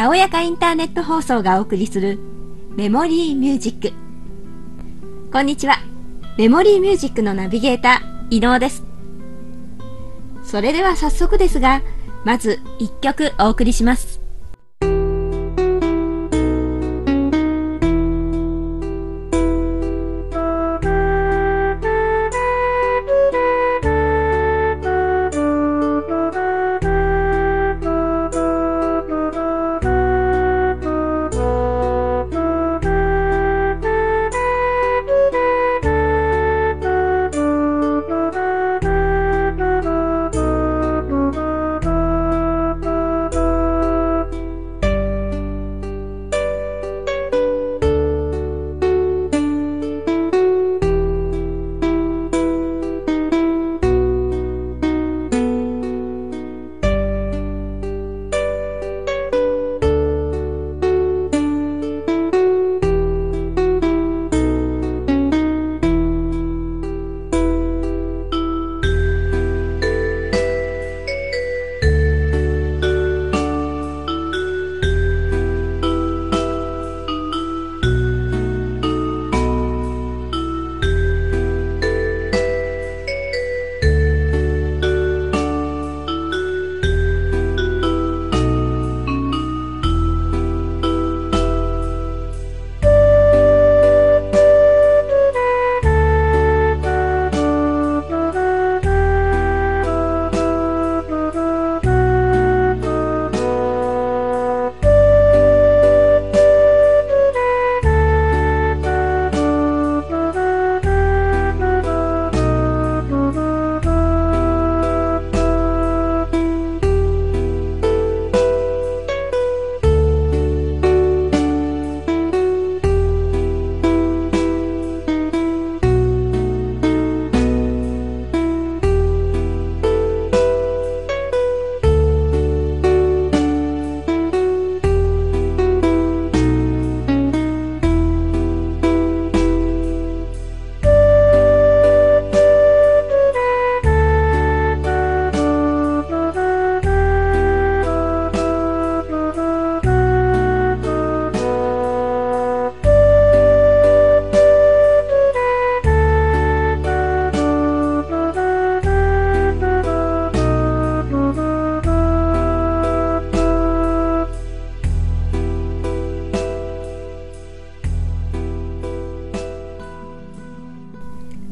たおやかインターネット放送がお送りするメモリーミュージック。こんにちは。メモリーミュージックのナビゲーター伊能です。それでは早速ですがまず1曲お送りします。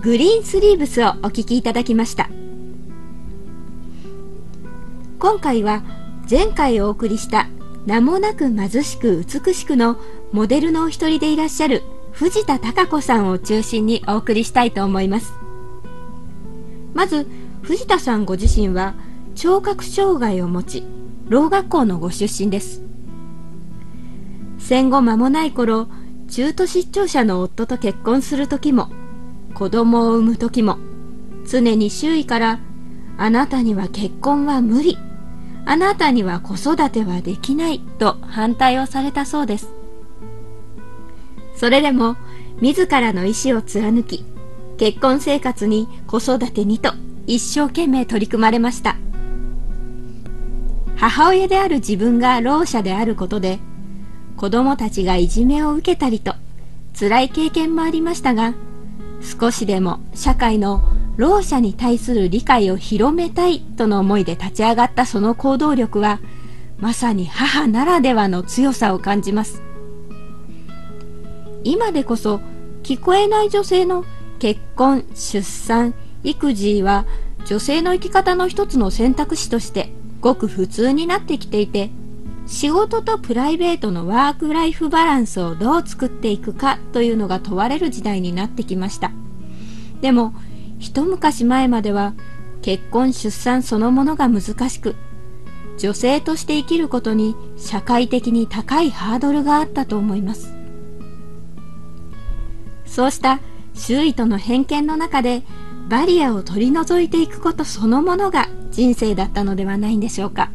グリーンスリーブスをお聴きいただきました。今回は前回お送りした名もなく貧しく美しくのモデルのお一人でいらっしゃる藤田孝子さんを中心にお送りしたいと思います。まず藤田さんご自身は聴覚障害を持ちろ学校のご出身です。戦後間もない頃中途失調者の夫と結婚する時も子供を産む時も常に周囲からあなたには結婚は無理。あなたには子育てはできないと反対をされたそうです。それでも自らの意思を貫き結婚生活に子育てにと一生懸命取り組まれました。母親である自分がろう者であることで子供たちがいじめを受けたりと辛い経験もありましたが少しでも社会のろう者に対する理解を広めたいとの思いで立ち上がったその行動力はまさに母ならではの強さを感じます。今でこそ聞こえない女性の結婚出産育児は女性の生き方の一つの選択肢としてごく普通になってきていて仕事とプライベートのワークライフバランスをどう作っていくかというのが問われる時代になってきました。でも一昔前までは結婚出産そのものが難しく女性として生きることに社会的に高いハードルがあったと思います。そうした周囲との偏見の中でバリアを取り除いていくことそのものが人生だったのではないんでしょうか。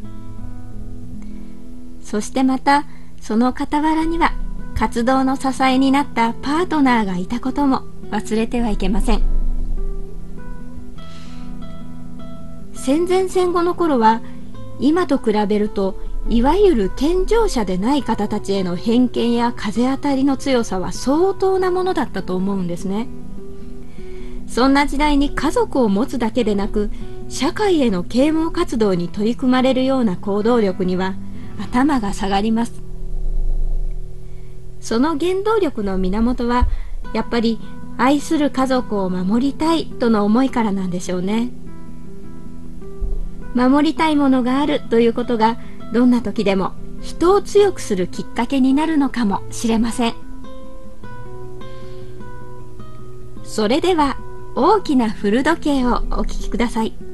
そしてまたその傍らには活動の支えになったパートナーがいたことも忘れてはいけません。戦前戦後の頃は今と比べるといわゆる健常者でない方たちへの偏見や風当たりの強さは相当なものだったと思うんですね。そんな時代に家族を持つだけでなく社会への啓蒙活動に取り組まれるような行動力には頭が下がります。その原動力の源はやっぱり愛する家族を守りたいとの思いからなんでしょうね。守りたいものがあるということがどんな時でも人を強くするきっかけになるのかもしれません。それでは大きな古時計をお聞きください。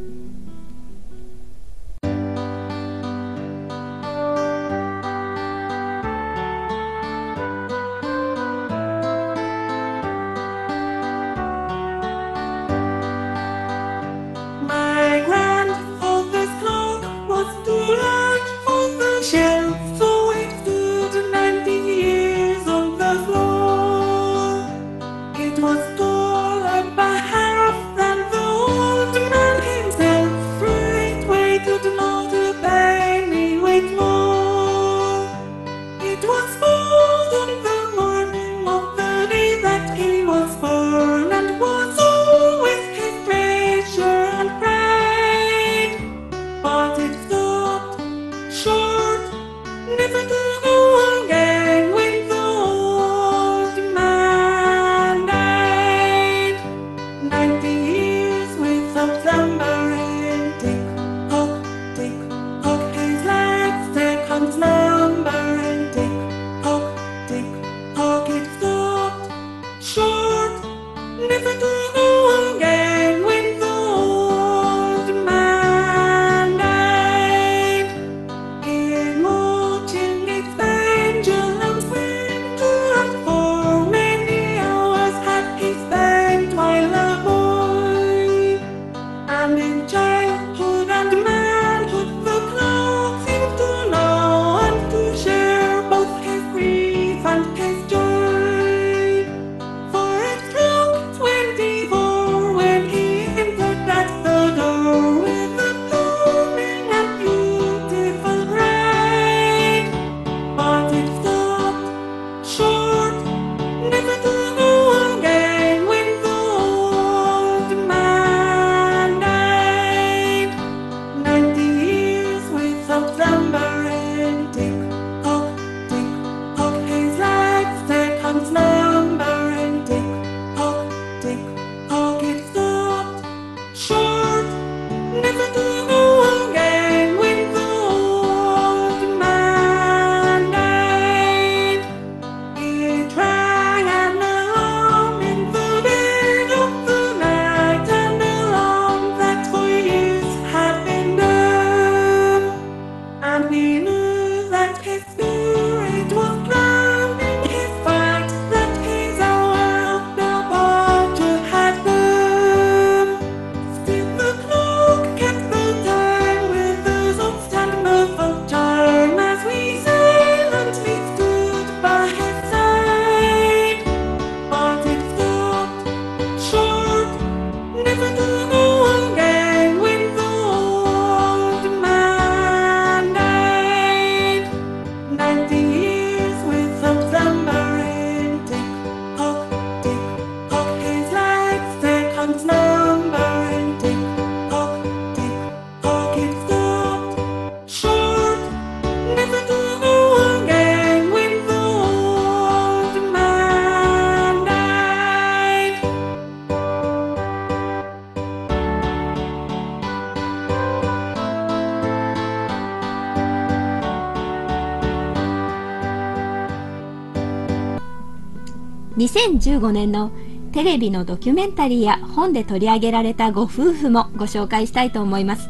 2015年のテレビのドキュメンタリーや本で取り上げられたご夫婦もご紹介したいと思います。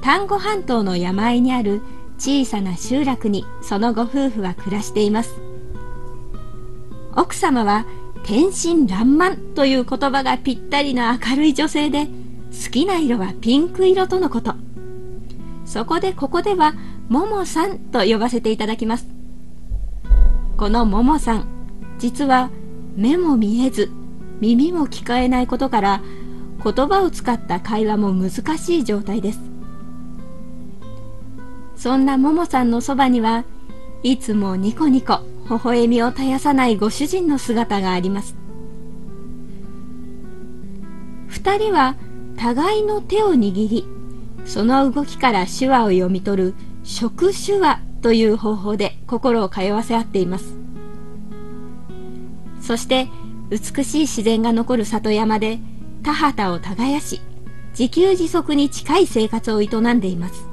丹後半島の山あいにある小さな集落にそのご夫婦は暮らしています。奥様は天真爛漫という言葉がぴったりな明るい女性で好きな色はピンク色とのこと。そこでここではももさんと呼ばせていただきます。このももさん実は目も見えず耳も聞こえないことから言葉を使った会話も難しい状態です。そんなももさんのそばにはいつもニコニコ微笑みを絶やさないご主人の姿があります。二人は互いの手を握りその動きから手話を読み取る食手話という方法で心を通わせ合っています。そして美しい自然が残る里山で田畑を耕し自給自足に近い生活を営んでいます。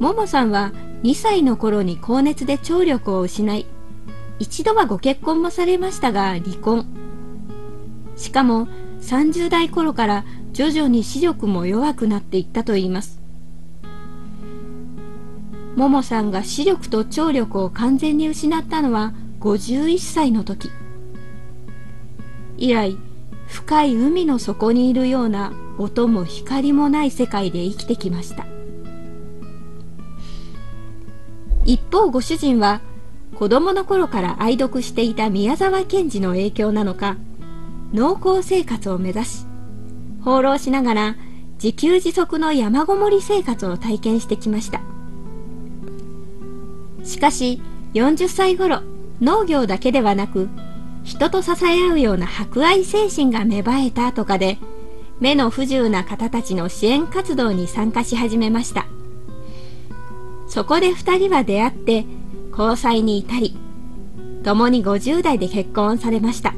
ももさんは2歳の頃に高熱で聴力を失い一度はご結婚もされましたが離婚。しかも30代頃から徐々に視力も弱くなっていったといいます。ももさんが視力と聴力を完全に失ったのは51歳の時。以来深い海の底にいるような音も光もない世界で生きてきました。一方ご主人は子供の頃から愛読していた宮沢賢治の影響なのか農耕生活を目指し放浪しながら自給自足の山ごもり生活を体験してきました。しかし40歳頃農業だけではなく人と支え合うような博愛精神が芽生えたとかで目の不自由な方たちの支援活動に参加し始めました。そこで2人は出会って交際に至り共に50代で結婚されました。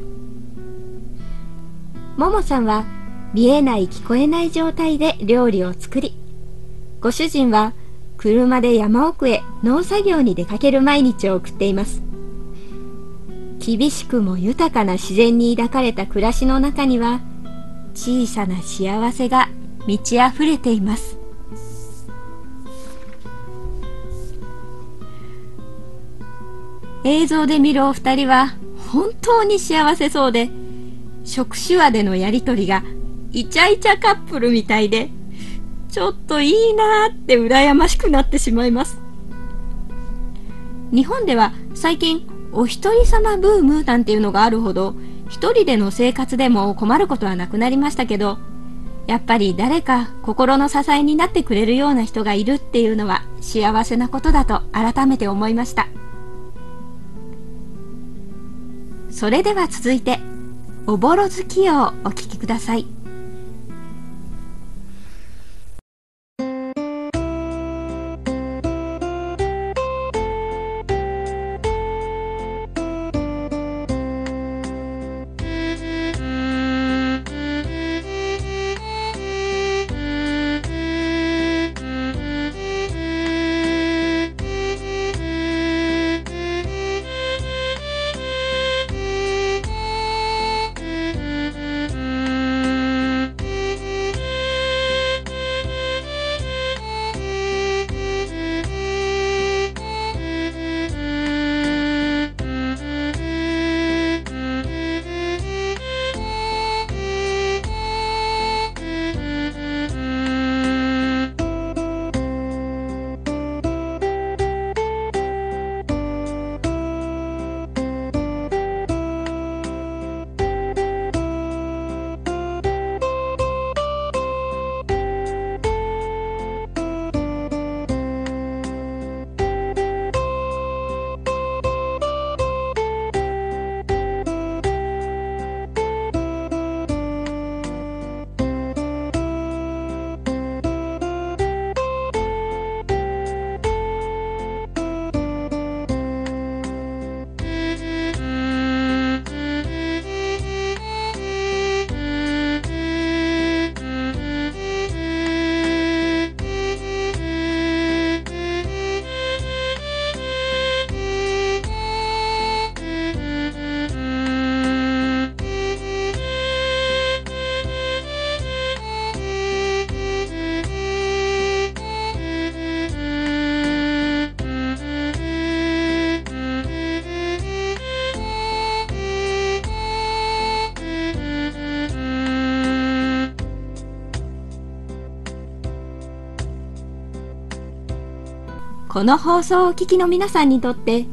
ももさんは見えない聞こえない状態で料理を作りご主人は車で山奥へ農作業に出かける毎日を送っています。厳しくも豊かな自然に抱かれた暮らしの中には小さな幸せが満ち溢れています。映像で見るお二人は本当に幸せそうで食手話でのやりとりがイチャイチャカップルみたいでちょっといいなーって羨ましくなってしまいます。日本では最近お一人様ブームなんていうのがあるほど一人での生活でも困ることはなくなりましたけどやっぱり誰か心の支えになってくれるような人がいるっていうのは幸せなことだと改めて思いました。それでは続いておぼろ月夜をお聴きください。この放送をお聞きの皆さんにとって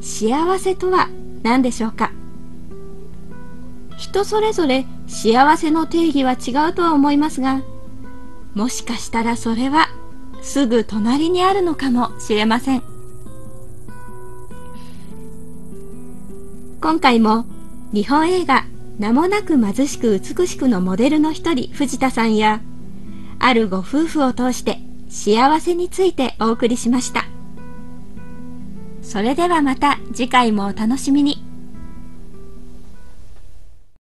幸せとは何でしょうか？人それぞれ幸せの定義は違うとは思いますがもしかしたらそれはすぐ隣にあるのかもしれません。今回も日本映画名もなく貧しく美しくのモデルの一人藤田さんやあるご夫婦を通して幸せについてお送りしました。それではまた次回もお楽しみに。